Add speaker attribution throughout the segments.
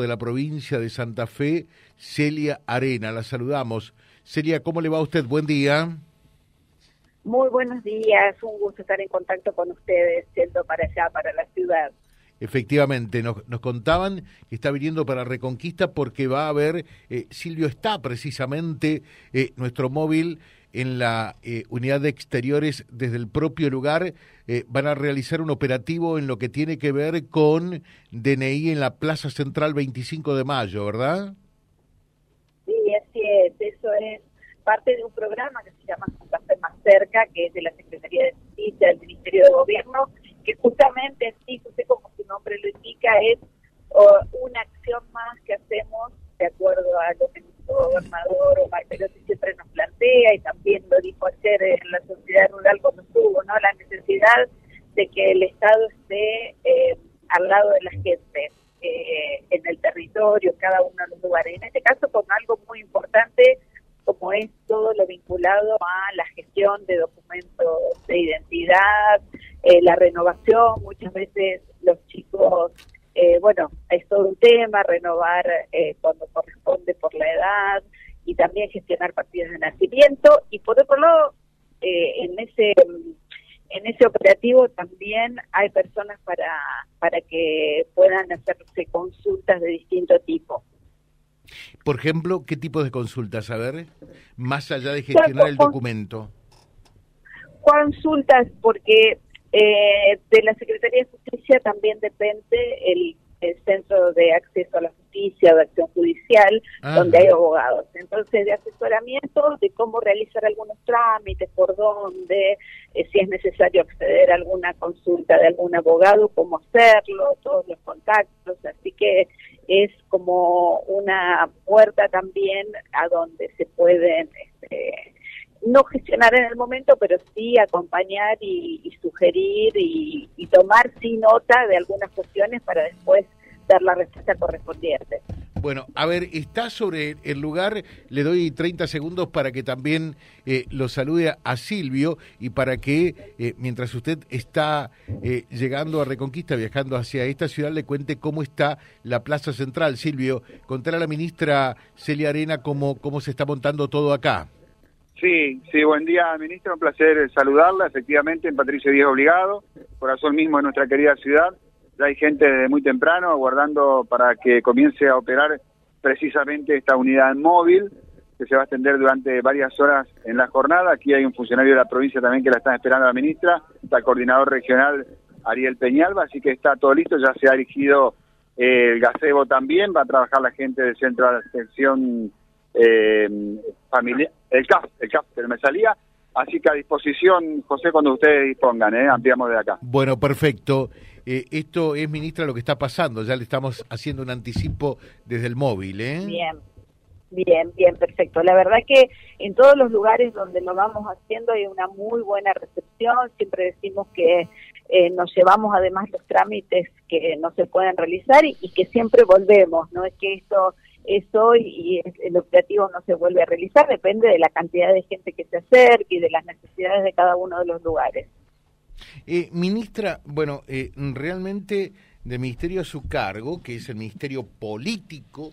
Speaker 1: de la provincia de Santa Fe, Celia Arena. La saludamos. Celia, ¿cómo le va a usted? Buen día.
Speaker 2: Muy buenos días, un gusto estar en contacto con ustedes, siendo para allá, para la ciudad.
Speaker 1: Efectivamente, nos, contaban que está viniendo para Reconquista porque va a haber, eh, Silvio está precisamente, eh, nuestro móvil en la eh, unidad de exteriores desde el propio lugar eh, van a realizar un operativo en lo que tiene que ver con DNI en la Plaza Central 25 de mayo, ¿verdad?
Speaker 2: Sí, así es. Eso es parte de un programa que se llama Fe Más Cerca, que es de la Secretaría de Justicia del Ministerio de Gobierno, que justamente, sí, usted como su nombre lo indica, es una acción más que hacemos de acuerdo a lo que nuestro gobernador o Perotti siempre nos plantea y también lo dijo ayer en la sociedad rural cuando estuvo, ¿no? La necesidad de que el Estado esté eh, al lado de la gente, eh, en el territorio, cada uno de los lugares. En este caso con algo muy importante como es todo lo vinculado a la gestión de documentos de identidad, eh, la renovación, muchas veces los chicos eh, bueno, es todo un tema, renovar eh, cuando corresponde por la edad y también gestionar partidas de nacimiento. Y por otro lado, eh, en ese en ese operativo también hay personas para, para que puedan hacerse consultas de distinto tipo.
Speaker 1: Por ejemplo, ¿qué tipo de consultas? A ver, más allá de gestionar el documento.
Speaker 2: Consultas, porque eh, de la Secretaría de Justicia también depende el, Centro de Acceso a la Justicia, de Acción Judicial, ah. donde hay abogados. Entonces, de asesoramiento de cómo realizar algunos trámites, por dónde, eh, si es necesario acceder a alguna consulta de algún abogado, cómo hacerlo, todos los contactos. Así que es como una puerta también a donde se pueden... Este, no gestionar en el momento, pero sí acompañar y, sugerir y, tomar sí nota de algunas cuestiones para después dar la respuesta correspondiente.
Speaker 1: Bueno, a ver, está sobre el lugar, le doy 30 segundos para que también eh, lo salude a Silvio y para que eh, mientras usted está eh, llegando a Reconquista, viajando hacia esta ciudad, le cuente cómo está la Plaza Central. Silvio, contar a la ministra Celia Arena cómo, cómo se está montando todo acá.
Speaker 3: Sí, sí, buen día, ministro. Un placer saludarla. Efectivamente, en Patricio Díaz Obligado, corazón mismo de nuestra querida ciudad. Ya hay gente desde muy temprano aguardando para que comience a operar precisamente esta unidad móvil que se va a extender durante varias horas en la jornada. Aquí hay un funcionario de la provincia también que la está esperando la ministra, está el coordinador regional Ariel Peñalba, así que está todo listo. Ya se ha erigido el gazebo también, va a trabajar la gente del centro de atención eh, familiar, el CAF, el CAF que me salía. Así que a disposición, José, cuando ustedes dispongan, ¿eh? ampliamos de acá.
Speaker 1: Bueno, perfecto. Eh, esto es, ministra, lo que está pasando. Ya le estamos haciendo un anticipo desde el móvil. ¿eh?
Speaker 2: Bien, bien, bien, perfecto. La verdad que en todos los lugares donde lo vamos haciendo hay una muy buena recepción. Siempre decimos que eh, nos llevamos además los trámites que no se pueden realizar y, y que siempre volvemos. No es que esto es hoy y el operativo no se vuelve a realizar, depende de la cantidad de gente que se acerque y de las necesidades de cada uno de los lugares.
Speaker 1: Eh, ministra, bueno, eh, realmente del ministerio a su cargo, que es el ministerio político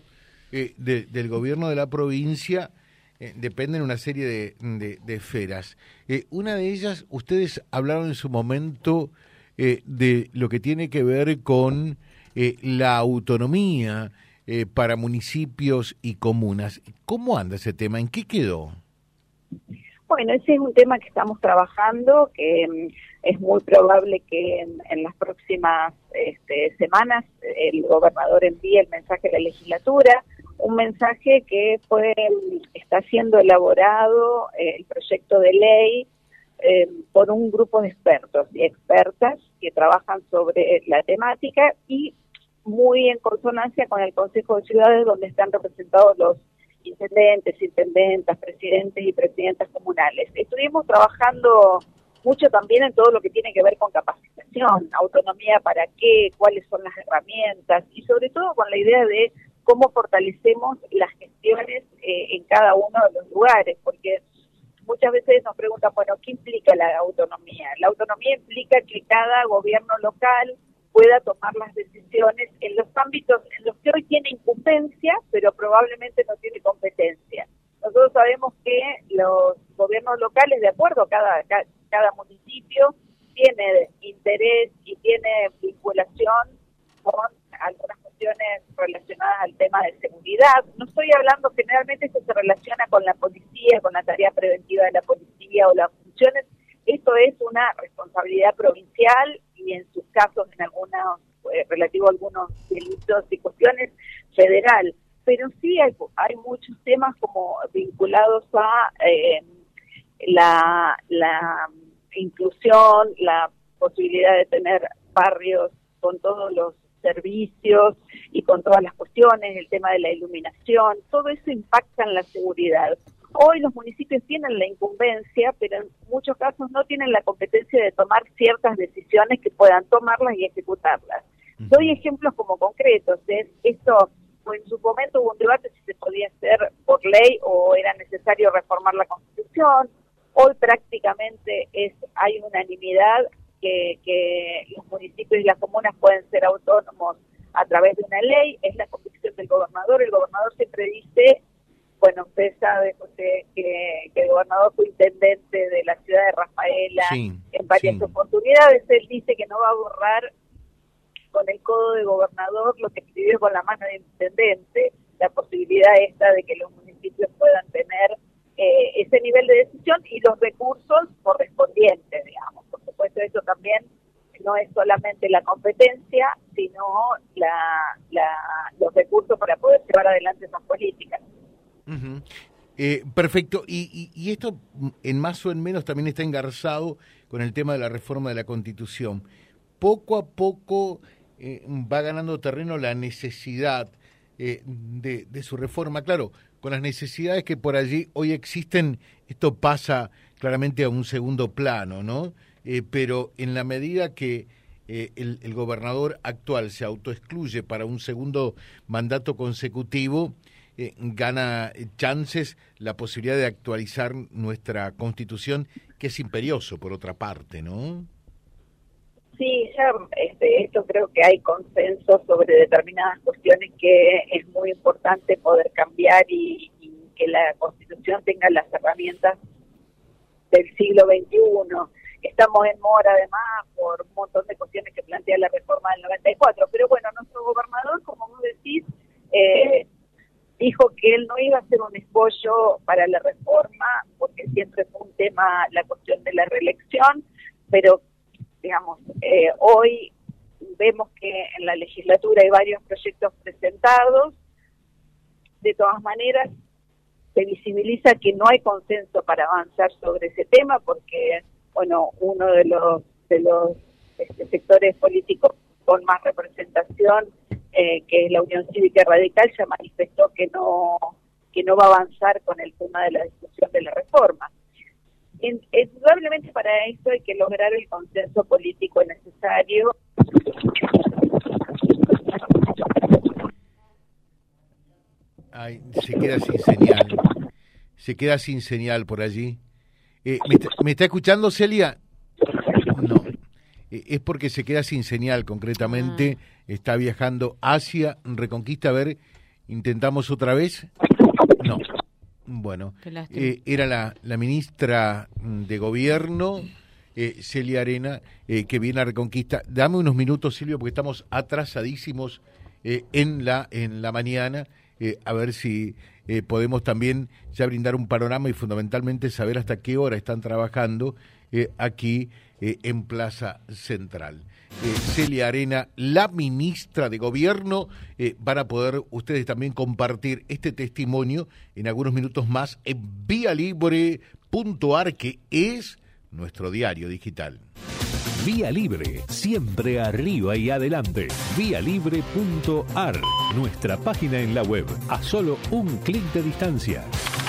Speaker 1: eh, del gobierno de la provincia, eh, dependen una serie de, de, de esferas. una de ellas, ustedes hablaron en su momento de lo que tiene que ver con la autonomía, eh, para municipios y comunas. ¿Cómo anda ese tema? ¿En qué quedó?
Speaker 2: Bueno, ese es un tema que estamos trabajando, que mm, es muy probable que en, las próximas este, semanas el gobernador envíe el mensaje a la legislatura, un mensaje que fue está siendo elaborado eh, el proyecto de ley eh, por un grupo de expertos y expertas que trabajan sobre la temática y muy en consonancia con el Consejo de Ciudades, donde están representados los intendentes, intendentas, presidentes y presidentas comunales. Estuvimos trabajando mucho también en todo lo que tiene que ver con capacitación, autonomía para qué, cuáles son las herramientas y sobre todo con la idea de cómo fortalecemos las gestiones eh, en cada uno de los lugares, porque muchas veces nos preguntan, bueno, ¿qué implica la autonomía? La autonomía implica que cada gobierno local pueda tomar las decisiones en los ámbitos en los que hoy tiene incumbencia, pero probablemente no tiene competencia. Nosotros sabemos que los gobiernos locales, de acuerdo, cada, cada municipio tiene interés y tiene vinculación con algunas cuestiones relacionadas al tema de seguridad. No estoy hablando, generalmente esto se relaciona con la policía, con la tarea preventiva de la policía o las funciones. Esto es una responsabilidad provincial casos, en algunos, eh, relativo a algunos delitos y cuestiones, federal. Pero sí hay, hay muchos temas como vinculados a eh, la, la inclusión, la posibilidad de tener barrios con todos los servicios y con todas las cuestiones, el tema de la iluminación, todo eso impacta en la seguridad. Hoy los municipios tienen la incumbencia, pero en muchos casos no tienen la competencia de tomar ciertas decisiones que puedan tomarlas y ejecutarlas. Doy ejemplos como concretos. ¿eh? Esto, en su momento hubo un debate si se podía hacer por ley o era necesario reformar la Constitución. Hoy prácticamente es hay unanimidad que, que los municipios y las comunas pueden ser autónomos a través de una ley. Es la convicción del gobernador. El gobernador siempre dice bueno, usted sabe José, que, el gobernador fue intendente de la ciudad de Rafaela en varias oportunidades. Él dice que no va a borrar con el codo de gobernador lo que escribió con la mano de intendente, la posibilidad esta de que los municipios puedan tener eh, ese nivel de decisión y los recursos correspondientes, digamos. Por supuesto, eso también no es solamente la competencia, sino la, los recursos para poder llevar adelante esas políticas.
Speaker 1: Eh, perfecto. Y, esto, en más o en menos, también está engarzado con el tema de la reforma de la Constitución. Poco a poco eh, va ganando terreno la necesidad eh, de, su reforma. Claro, con las necesidades que por allí hoy existen, esto pasa claramente a un segundo plano, ¿no? pero en la medida que el, gobernador actual se autoexcluye para un segundo mandato consecutivo, eh, gana chances la posibilidad de actualizar nuestra constitución, que es imperioso por otra parte, ¿no?
Speaker 2: Sí, ya este, esto creo que hay consenso sobre determinadas cuestiones que es muy importante poder cambiar y, que la constitución tenga las herramientas del siglo XXI. Estamos en mora además por un montón de cuestiones que plantea la reforma del 94, pero bueno, nuestro gobernador, como vos decís, eh, dijo que él no iba a hacer un escollo para la reforma, porque siempre fue un tema la cuestión de la reelección, pero digamos, eh, hoy vemos que en la legislatura hay varios proyectos presentados, de todas maneras se visibiliza que no hay consenso para avanzar sobre ese tema, porque, bueno, uno de los, de los este, sectores políticos con más representación eh, que la Unión Cívica Radical ya manifestó que no que no va a avanzar con el tema de la discusión de la reforma. indudablemente para esto hay que lograr el consenso político necesario.
Speaker 1: Ay, se queda sin señal. Se queda sin señal por allí. Eh, ¿me, está, escuchando Celia? Eh, es porque se queda sin señal concretamente. Ah está viajando hacia Reconquista. A ver, intentamos otra vez. No. Bueno, eh, era la, la, ministra de Gobierno, eh, Celia Arena, eh, que viene a Reconquista. Dame unos minutos, Silvio, porque estamos atrasadísimos en, la, en la mañana. a ver si podemos también ya brindar un panorama y fundamentalmente saber hasta qué hora están trabajando aquí en Plaza Central. Eh, Celia Arena, la ministra de Gobierno. Eh, van a poder ustedes también compartir este testimonio en algunos minutos más en vialibre.ar, que es nuestro diario digital.
Speaker 4: Vía Libre, siempre arriba y adelante. Vialibre.ar, nuestra página en la web, a solo un clic de distancia